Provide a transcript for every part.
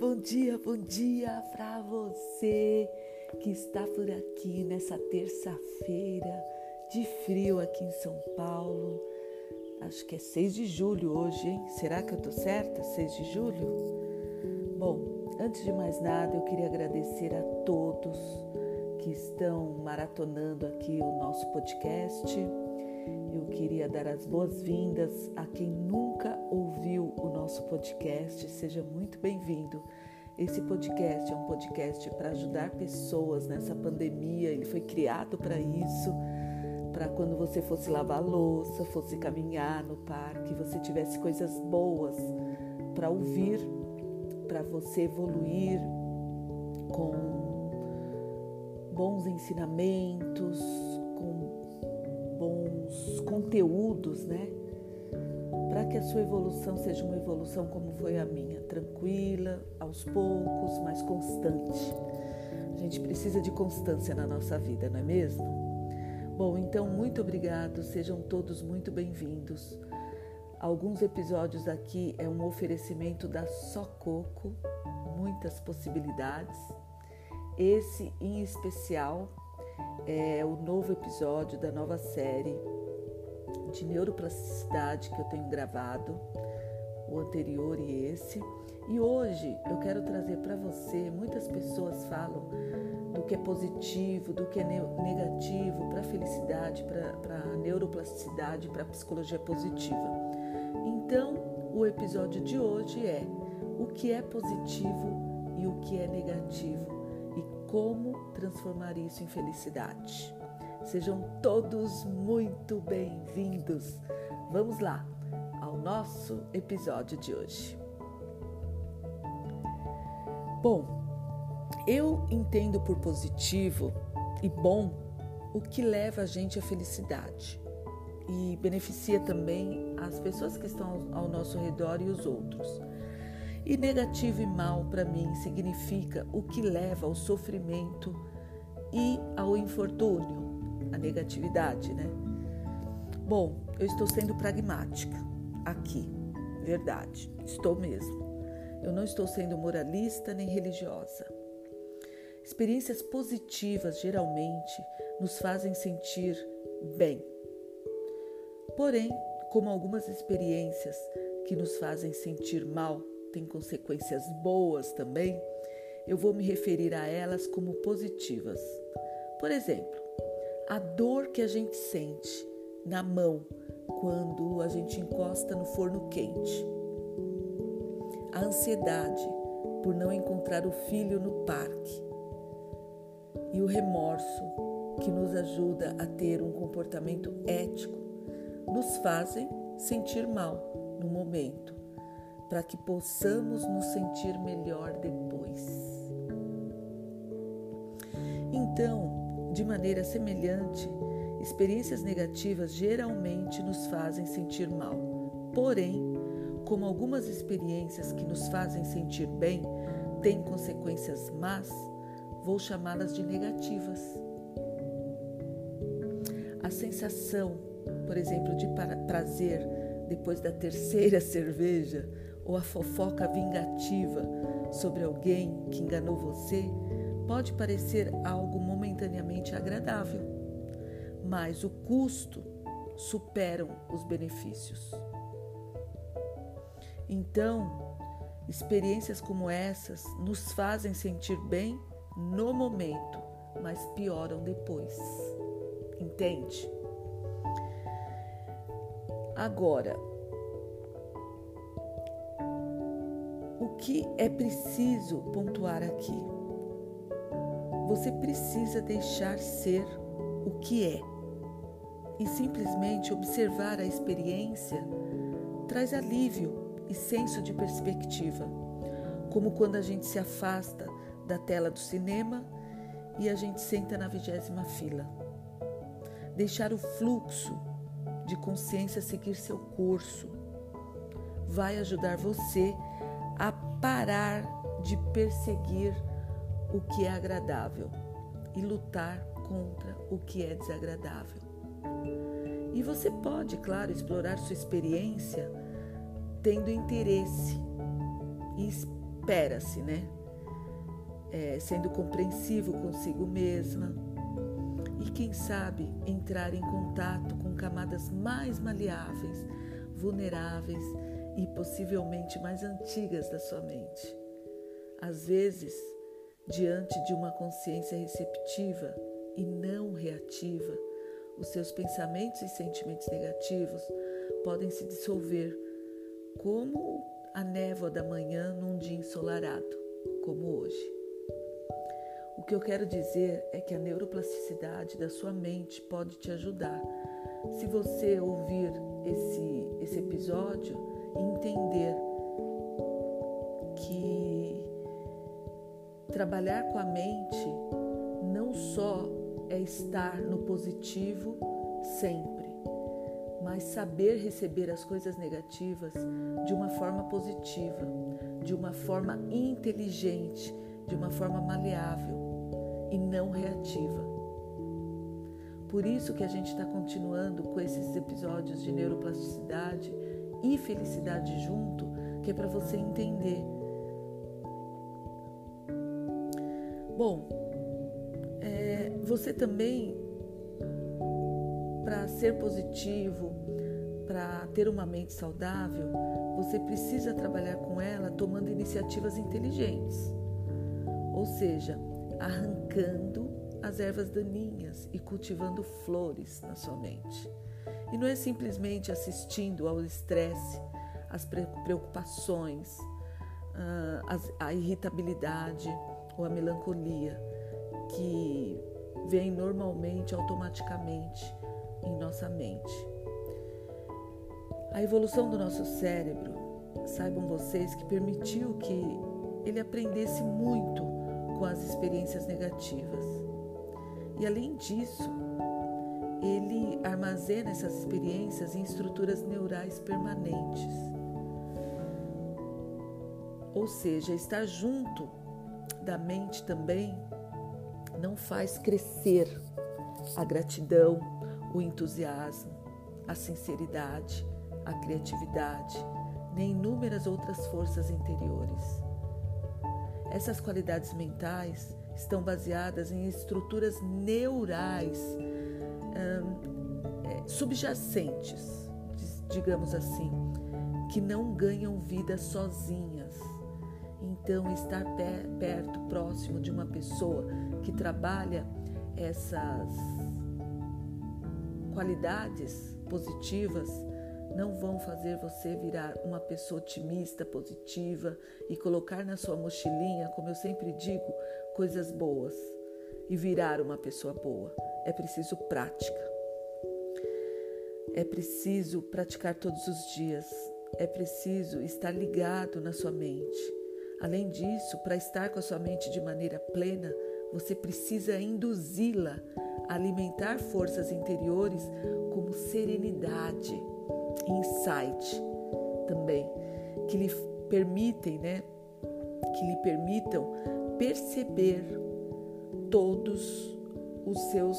bom dia, bom dia para você que está por aqui nessa terça-feira de frio aqui em São Paulo. Acho que é 6 de julho hoje, hein? Será que eu tô certa? 6 de julho? Bom, antes de mais nada, eu queria agradecer a todos que estão maratonando aqui o nosso podcast. Eu queria dar as boas-vindas a quem nunca ouviu o nosso podcast. Seja muito bem-vindo. Esse podcast é um podcast para ajudar pessoas nessa pandemia. Ele foi criado para isso, para quando você fosse lavar louça, fosse caminhar no parque, você tivesse coisas boas para ouvir, para você evoluir com bons ensinamentos, conteúdos, né? Para que a sua evolução seja uma evolução como foi a minha, tranquila, aos poucos, mas constante. A gente precisa de constância na nossa vida, não é mesmo? Bom, então muito obrigado, sejam todos muito bem-vindos. Alguns episódios aqui é um oferecimento da Só Coco, muitas possibilidades. Esse em especial é o novo episódio da nova série de neuroplasticidade que eu tenho gravado, o anterior e esse. E hoje eu quero trazer para você, muitas pessoas falam do que é positivo, do que é negativo para felicidade, para neuroplasticidade, para psicologia positiva. Então, o episódio de hoje é o que é positivo e o que é negativo como transformar isso em felicidade. Sejam todos muito bem-vindos. Vamos lá ao nosso episódio de hoje. Bom, eu entendo por positivo e bom o que leva a gente à felicidade e beneficia também as pessoas que estão ao nosso redor e os outros. E negativo e mal para mim significa o que leva ao sofrimento e ao infortúnio, negatividade, né? Bom, eu estou sendo pragmática aqui, verdade, estou mesmo. Eu não estou sendo moralista nem religiosa. Experiências positivas geralmente nos fazem sentir bem. Porém, como algumas experiências que nos fazem sentir mal, têm consequências boas também, eu vou me referir a elas como positivas. Por exemplo, a dor que a gente sente na mão quando a gente encosta no forno quente, a ansiedade por não encontrar o filho no parque e o remorso que nos ajuda a ter um comportamento ético nos fazem sentir mal no momento para que possamos nos sentir melhor depois. Então, de maneira semelhante, experiências negativas geralmente nos fazem sentir mal. Porém, como algumas experiências que nos fazem sentir bem têm consequências más, vou chamá-las de negativas. A sensação, por exemplo, de prazer depois da terceira cerveja ou a fofoca vingativa sobre alguém que enganou você pode parecer algo momentaneamente agradável, mas o custo superam os benefícios. Então, experiências como essas nos fazem sentir bem no momento, mas pioram depois. Entende? Agora, que é preciso pontuar aqui? Você precisa deixar ser o que é e simplesmente observar a experiência traz alívio e senso de perspectiva, como quando a gente se afasta da tela do cinema e a gente senta na vigésima fila. Deixar o fluxo de consciência seguir seu curso vai ajudar você a parar de perseguir o que é agradável e lutar contra o que é desagradável. E você pode, claro, explorar sua experiência tendo interesse e espera-se, né? É, sendo compreensivo consigo mesma e, quem sabe, entrar em contato com camadas mais maleáveis, vulneráveis e possivelmente mais antigas da sua mente. Às vezes, diante de uma consciência receptiva e não reativa, os seus pensamentos e sentimentos negativos podem se dissolver como a névoa da manhã num dia ensolarado, como hoje. O que eu quero dizer é que a neuroplasticidade da sua mente pode te ajudar. Se você ouvir esse, esse episódio entender trabalhar com a mente não só é estar no positivo sempre, mas saber receber as coisas negativas de uma forma positiva, de uma forma inteligente, de uma forma maleável e não reativa. Por isso que a gente está continuando com esses episódios de neuroplasticidade e felicidade junto, que é para você entender. Bom, é, você também para ser positivo, para ter uma mente saudável, você precisa trabalhar com ela tomando iniciativas inteligentes. Ou seja, arrancando as ervas daninhas e cultivando flores na sua mente. E não é simplesmente assistindo ao estresse, às preocupações, ah, a irritabilidade ou a melancolia que vem normalmente, automaticamente em nossa mente. A evolução do nosso cérebro, saibam vocês que permitiu que ele aprendesse muito com as experiências negativas. E além disso, ele armazena essas experiências em estruturas neurais permanentes. Ou seja, estar junto da mente também não faz crescer a gratidão, o entusiasmo, a sinceridade, a criatividade, nem inúmeras outras forças interiores. Essas qualidades mentais estão baseadas em estruturas neurais hum, é, subjacentes, digamos assim, que não ganham vida sozinhas. Então, estar perto, próximo de uma pessoa que trabalha essas qualidades positivas não vão fazer você virar uma pessoa otimista, positiva e colocar na sua mochilinha, como eu sempre digo, coisas boas e virar uma pessoa boa. É preciso prática. É preciso praticar todos os dias. É preciso estar ligado na sua mente. Além disso, para estar com a sua mente de maneira plena, você precisa induzi-la a alimentar forças interiores como serenidade, insight também, que lhe permitem, né, que lhe permitam perceber todos os seus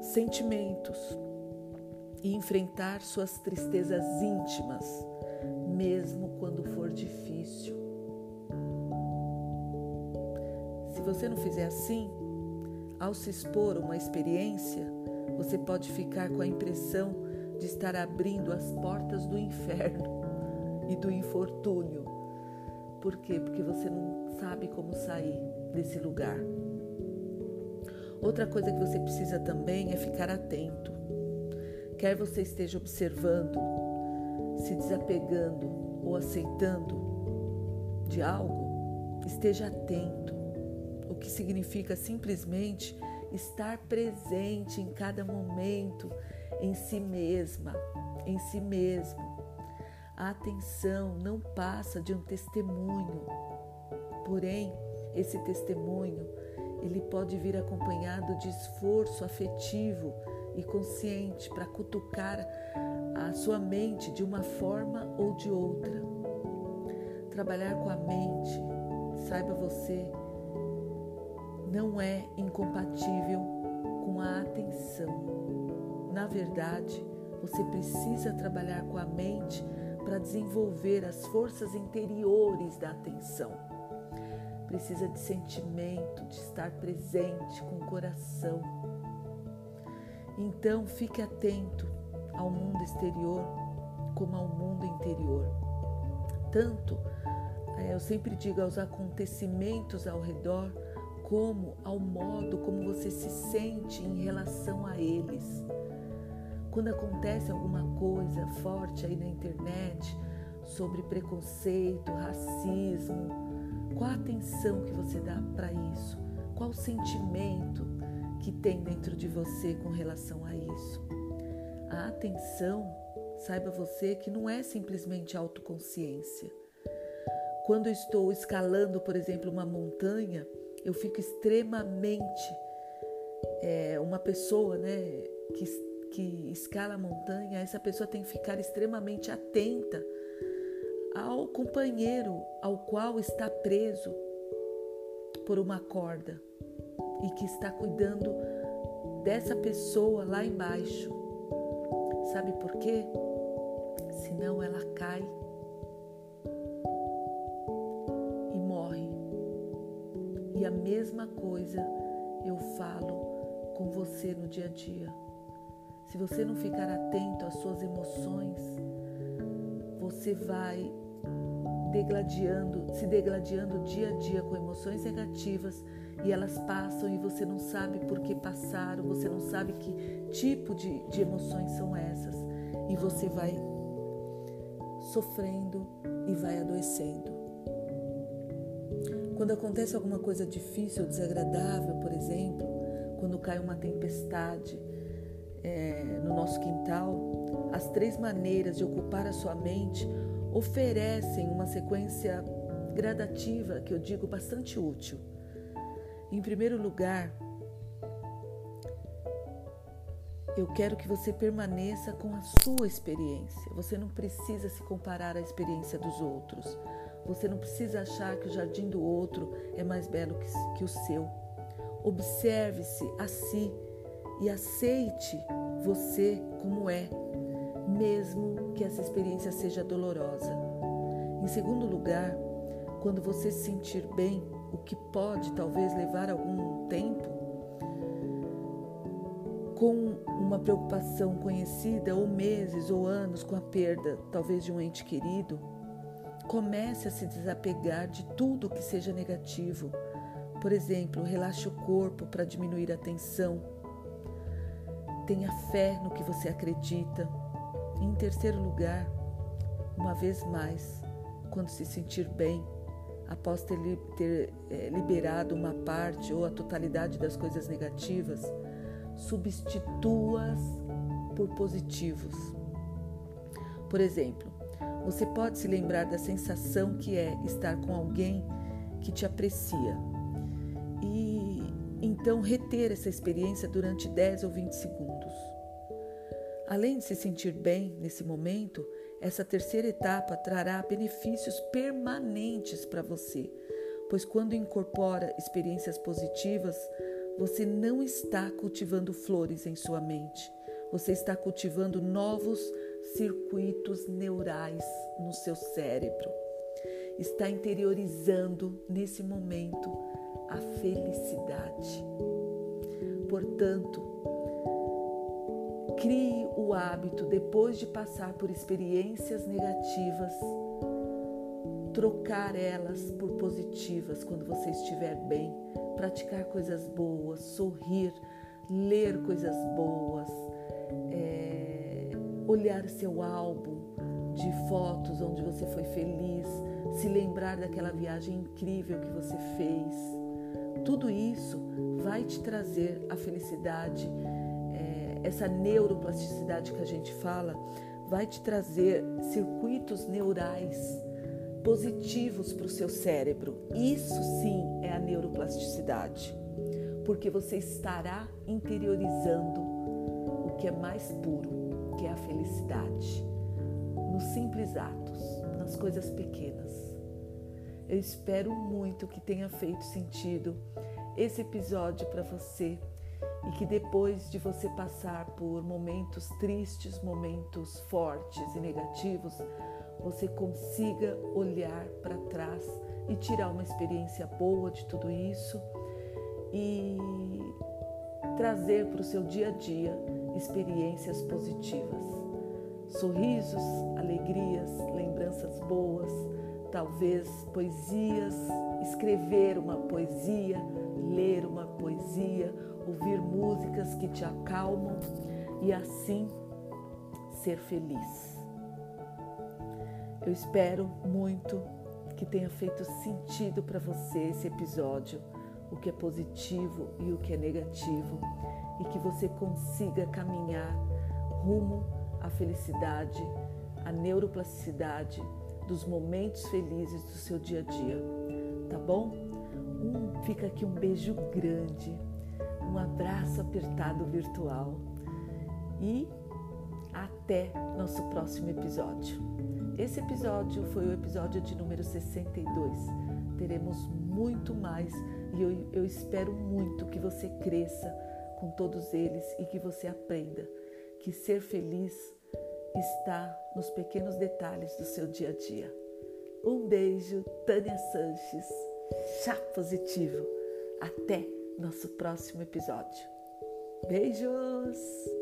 sentimentos e enfrentar suas tristezas íntimas, mesmo quando for difícil. Você não fizer assim, ao se expor a uma experiência, você pode ficar com a impressão de estar abrindo as portas do inferno e do infortúnio. Por quê? Porque você não sabe como sair desse lugar. Outra coisa que você precisa também é ficar atento. Quer você esteja observando, se desapegando ou aceitando de algo, esteja atento o que significa simplesmente estar presente em cada momento em si mesma, em si mesmo. A atenção não passa de um testemunho. Porém, esse testemunho, ele pode vir acompanhado de esforço afetivo e consciente para cutucar a sua mente de uma forma ou de outra. Trabalhar com a mente, saiba você, não é incompatível com a atenção. Na verdade, você precisa trabalhar com a mente para desenvolver as forças interiores da atenção. precisa de sentimento, de estar presente com o coração. Então, fique atento ao mundo exterior como ao mundo interior. Tanto, é, eu sempre digo, aos acontecimentos ao redor, como ao modo como você se sente em relação a eles. Quando acontece alguma coisa forte aí na internet sobre preconceito, racismo, qual a atenção que você dá para isso? Qual o sentimento que tem dentro de você com relação a isso? A atenção, saiba você que não é simplesmente autoconsciência. Quando estou escalando, por exemplo, uma montanha, eu fico extremamente é, uma pessoa, né, que, que escala a montanha, essa pessoa tem que ficar extremamente atenta ao companheiro ao qual está preso por uma corda e que está cuidando dessa pessoa lá embaixo. Sabe por quê? Senão ela cai a mesma coisa eu falo com você no dia a dia. Se você não ficar atento às suas emoções, você vai degladiando, se degladiando dia a dia com emoções negativas e elas passam e você não sabe por que passaram, você não sabe que tipo de, de emoções são essas e você vai sofrendo e vai adoecendo. Quando acontece alguma coisa difícil desagradável, por exemplo, quando cai uma tempestade é, no nosso quintal, as três maneiras de ocupar a sua mente oferecem uma sequência gradativa que eu digo bastante útil. Em primeiro lugar, eu quero que você permaneça com a sua experiência. Você não precisa se comparar à experiência dos outros. Você não precisa achar que o jardim do outro é mais belo que, que o seu. Observe-se a si e aceite você como é mesmo que essa experiência seja dolorosa. Em segundo lugar, quando você se sentir bem, o que pode talvez levar algum tempo, com uma preocupação conhecida, ou meses ou anos com a perda, talvez de um ente querido, comece a se desapegar de tudo que seja negativo. Por exemplo, relaxe o corpo para diminuir a tensão. Tenha fé no que você acredita. Em terceiro lugar, uma vez mais, quando se sentir bem, após ter, ter é, liberado uma parte ou a totalidade das coisas negativas, substitua-as por positivos. Por exemplo, você pode se lembrar da sensação que é estar com alguém que te aprecia e então reter essa experiência durante 10 ou 20 segundos. Além de se sentir bem nesse momento, essa terceira etapa trará benefícios permanentes para você, pois quando incorpora experiências positivas, você não está cultivando flores em sua mente, você está cultivando novos circuitos neurais no seu cérebro. Está interiorizando nesse momento a felicidade. Portanto, Crie o hábito, depois de passar por experiências negativas, trocar elas por positivas quando você estiver bem, praticar coisas boas, sorrir, ler coisas boas, olhar seu álbum de fotos onde você foi feliz, se lembrar daquela viagem incrível que você fez. Tudo isso vai te trazer a felicidade essa neuroplasticidade que a gente fala vai te trazer circuitos neurais positivos para o seu cérebro. Isso sim é a neuroplasticidade, porque você estará interiorizando o que é mais puro, que é a felicidade, nos simples atos, nas coisas pequenas. Eu espero muito que tenha feito sentido esse episódio para você e que depois de você passar por momentos tristes, momentos fortes e negativos, você consiga olhar para trás e tirar uma experiência boa de tudo isso e trazer para o seu dia a dia experiências positivas. Sorrisos, alegrias, lembranças boas, talvez poesias, escrever uma poesia, ler uma poesia, ouvir músicas que te acalmam e assim ser feliz. Eu espero muito que tenha feito sentido para você esse episódio, o que é positivo e o que é negativo, e que você consiga caminhar rumo à felicidade, à neuroplasticidade dos momentos felizes do seu dia a dia. Tá bom? Um, fica aqui um beijo grande, um abraço apertado virtual e até nosso próximo episódio. Esse episódio foi o episódio de número 62. Teremos muito mais e eu, eu espero muito que você cresça com todos eles e que você aprenda que ser feliz está nos pequenos detalhes do seu dia a dia. Um beijo, Tânia Sanches. Chá positivo. Até nosso próximo episódio. Beijos!